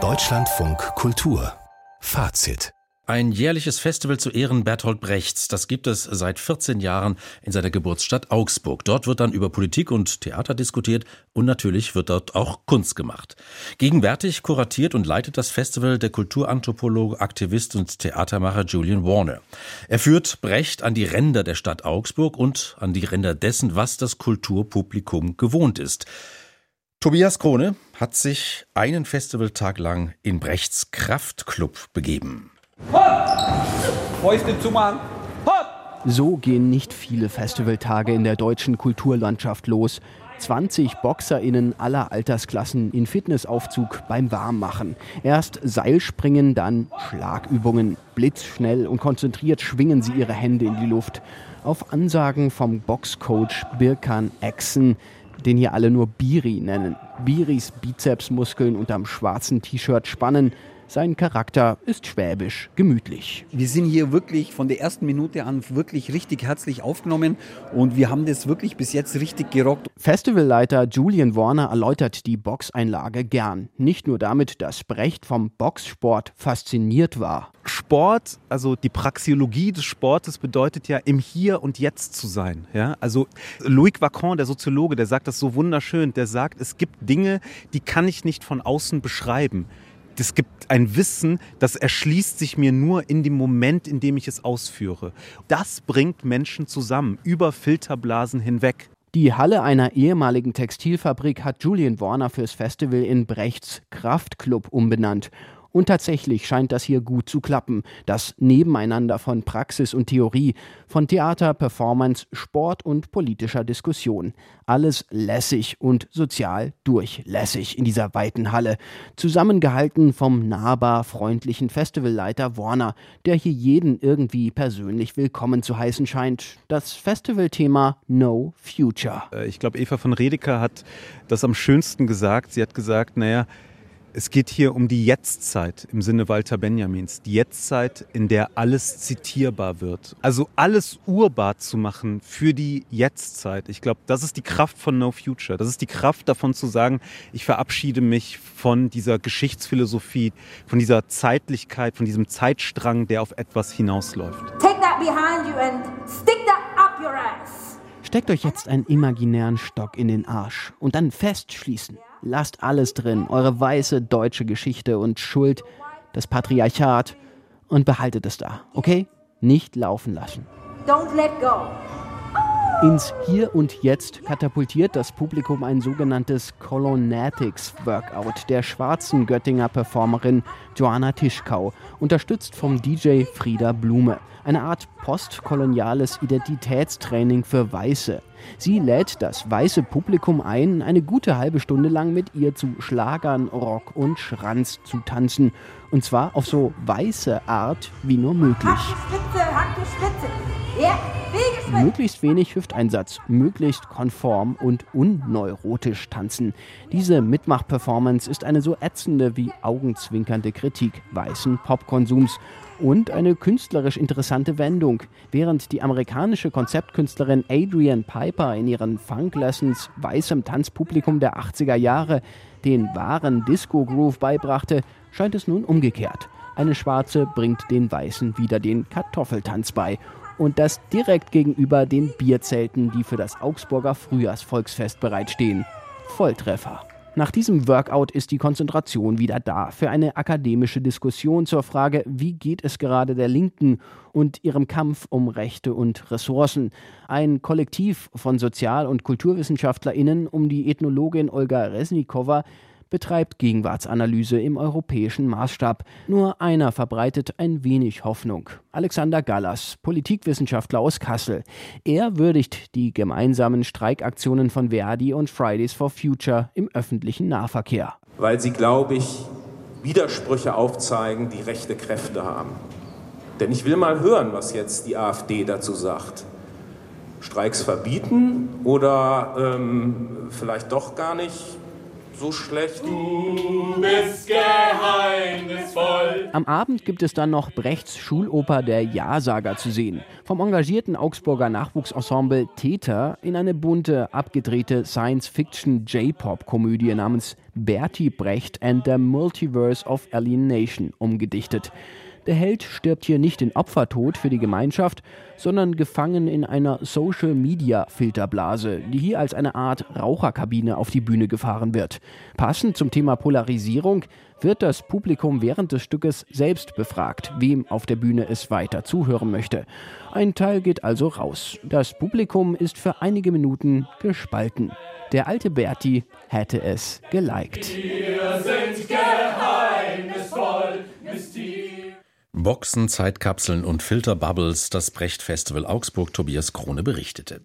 Deutschlandfunk Kultur Fazit ein jährliches Festival zu Ehren Bertolt Brechts, das gibt es seit 14 Jahren in seiner Geburtsstadt Augsburg. Dort wird dann über Politik und Theater diskutiert und natürlich wird dort auch Kunst gemacht. Gegenwärtig kuratiert und leitet das Festival der Kulturanthropologe, Aktivist und Theatermacher Julian Warner. Er führt Brecht an die Ränder der Stadt Augsburg und an die Ränder dessen, was das Kulturpublikum gewohnt ist. Tobias Krone hat sich einen Festivaltag lang in Brechts Kraftclub begeben. Fäuste zumachen. So gehen nicht viele Festivaltage in der deutschen Kulturlandschaft los. 20 BoxerInnen aller Altersklassen in Fitnessaufzug beim Warmmachen. Erst Seilspringen, dann Schlagübungen. Blitzschnell und konzentriert schwingen sie ihre Hände in die Luft. Auf Ansagen vom Boxcoach Birkan Exen, den hier alle nur Biri nennen. Biris Bizepsmuskeln unterm schwarzen T-Shirt spannen. Sein Charakter ist schwäbisch, gemütlich. Wir sind hier wirklich von der ersten Minute an wirklich richtig herzlich aufgenommen und wir haben das wirklich bis jetzt richtig gerockt. Festivalleiter Julian Warner erläutert die Boxeinlage gern. Nicht nur damit, dass Brecht vom Boxsport fasziniert war. Sport, also die Praxiologie des Sportes bedeutet ja im Hier und Jetzt zu sein. Ja? Also Louis Vacon, der Soziologe, der sagt das so wunderschön. Der sagt, es gibt Dinge, die kann ich nicht von außen beschreiben es gibt ein Wissen, das erschließt sich mir nur in dem Moment, in dem ich es ausführe. Das bringt Menschen zusammen, über Filterblasen hinweg. Die Halle einer ehemaligen Textilfabrik hat Julian Warner fürs Festival in Brechts Kraftclub umbenannt. Und tatsächlich scheint das hier gut zu klappen. Das Nebeneinander von Praxis und Theorie, von Theater, Performance, Sport und politischer Diskussion. Alles lässig und sozial durchlässig in dieser weiten Halle. Zusammengehalten vom nahbar freundlichen Festivalleiter Warner, der hier jeden irgendwie persönlich willkommen zu heißen scheint. Das Festivalthema No Future. Äh, ich glaube, Eva von Redeker hat das am schönsten gesagt. Sie hat gesagt, naja, es geht hier um die Jetztzeit im Sinne Walter Benjamins. Die Jetztzeit, in der alles zitierbar wird. Also alles urbar zu machen für die Jetztzeit. Ich glaube, das ist die Kraft von No Future. Das ist die Kraft davon zu sagen, ich verabschiede mich von dieser Geschichtsphilosophie, von dieser Zeitlichkeit, von diesem Zeitstrang, der auf etwas hinausläuft. Take that behind you and stick that up your ass. Steckt euch jetzt einen imaginären Stock in den Arsch und dann festschließen. Lasst alles drin, eure weiße deutsche Geschichte und Schuld, das Patriarchat und behaltet es da, okay? Nicht laufen lassen. Don't let go. Ins Hier und Jetzt katapultiert das Publikum ein sogenanntes Colonatics Workout der schwarzen Göttinger Performerin Joanna Tischkau, unterstützt vom DJ Frieda Blume. Eine Art postkoloniales Identitätstraining für Weiße. Sie lädt das weiße Publikum ein, eine gute halbe Stunde lang mit ihr zu Schlagern, Rock und Schranz zu tanzen. Und zwar auf so weiße Art wie nur möglich. Hack die Spitze, hack die Spitze. Möglichst wenig Hüfteinsatz, möglichst konform und unneurotisch tanzen. Diese Mitmach-Performance ist eine so ätzende wie augenzwinkernde Kritik weißen Popkonsums und eine künstlerisch interessante Wendung. Während die amerikanische Konzeptkünstlerin Adrian Piper in ihren Funk-Lessons weißem Tanzpublikum der 80er Jahre den wahren Disco-Groove beibrachte, scheint es nun umgekehrt. Eine Schwarze bringt den Weißen wieder den Kartoffeltanz bei und das direkt gegenüber den Bierzelten, die für das Augsburger Frühjahrsvolksfest bereitstehen. Volltreffer. Nach diesem Workout ist die Konzentration wieder da für eine akademische Diskussion zur Frage, wie geht es gerade der Linken und ihrem Kampf um Rechte und Ressourcen. Ein Kollektiv von Sozial- und KulturwissenschaftlerInnen um die Ethnologin Olga Resnikova betreibt Gegenwartsanalyse im europäischen Maßstab. Nur einer verbreitet ein wenig Hoffnung. Alexander Gallas, Politikwissenschaftler aus Kassel. Er würdigt die gemeinsamen Streikaktionen von Verdi und Fridays for Future im öffentlichen Nahverkehr. Weil sie, glaube ich, Widersprüche aufzeigen, die rechte Kräfte haben. Denn ich will mal hören, was jetzt die AfD dazu sagt. Streiks verbieten oder ähm, vielleicht doch gar nicht? So schlecht. Du bist geheimnisvoll. Am Abend gibt es dann noch Brechts Schuloper Der Ja-Sager zu sehen. Vom engagierten Augsburger Nachwuchsensemble Täter in eine bunte, abgedrehte Science-Fiction-J-Pop-Komödie namens Bertie Brecht and the Multiverse of Alienation umgedichtet. Der Held stirbt hier nicht in Opfertod für die Gemeinschaft, sondern gefangen in einer Social-Media-Filterblase, die hier als eine Art Raucherkabine auf die Bühne gefahren wird. Passend zum Thema Polarisierung wird das Publikum während des Stückes selbst befragt, wem auf der Bühne es weiter zuhören möchte. Ein Teil geht also raus. Das Publikum ist für einige Minuten gespalten. Der alte Berti hätte es geliked. Wir sind geheimnisvoll, Boxen, Zeitkapseln und Filterbubbles, das Brecht Festival Augsburg, Tobias Krone berichtete.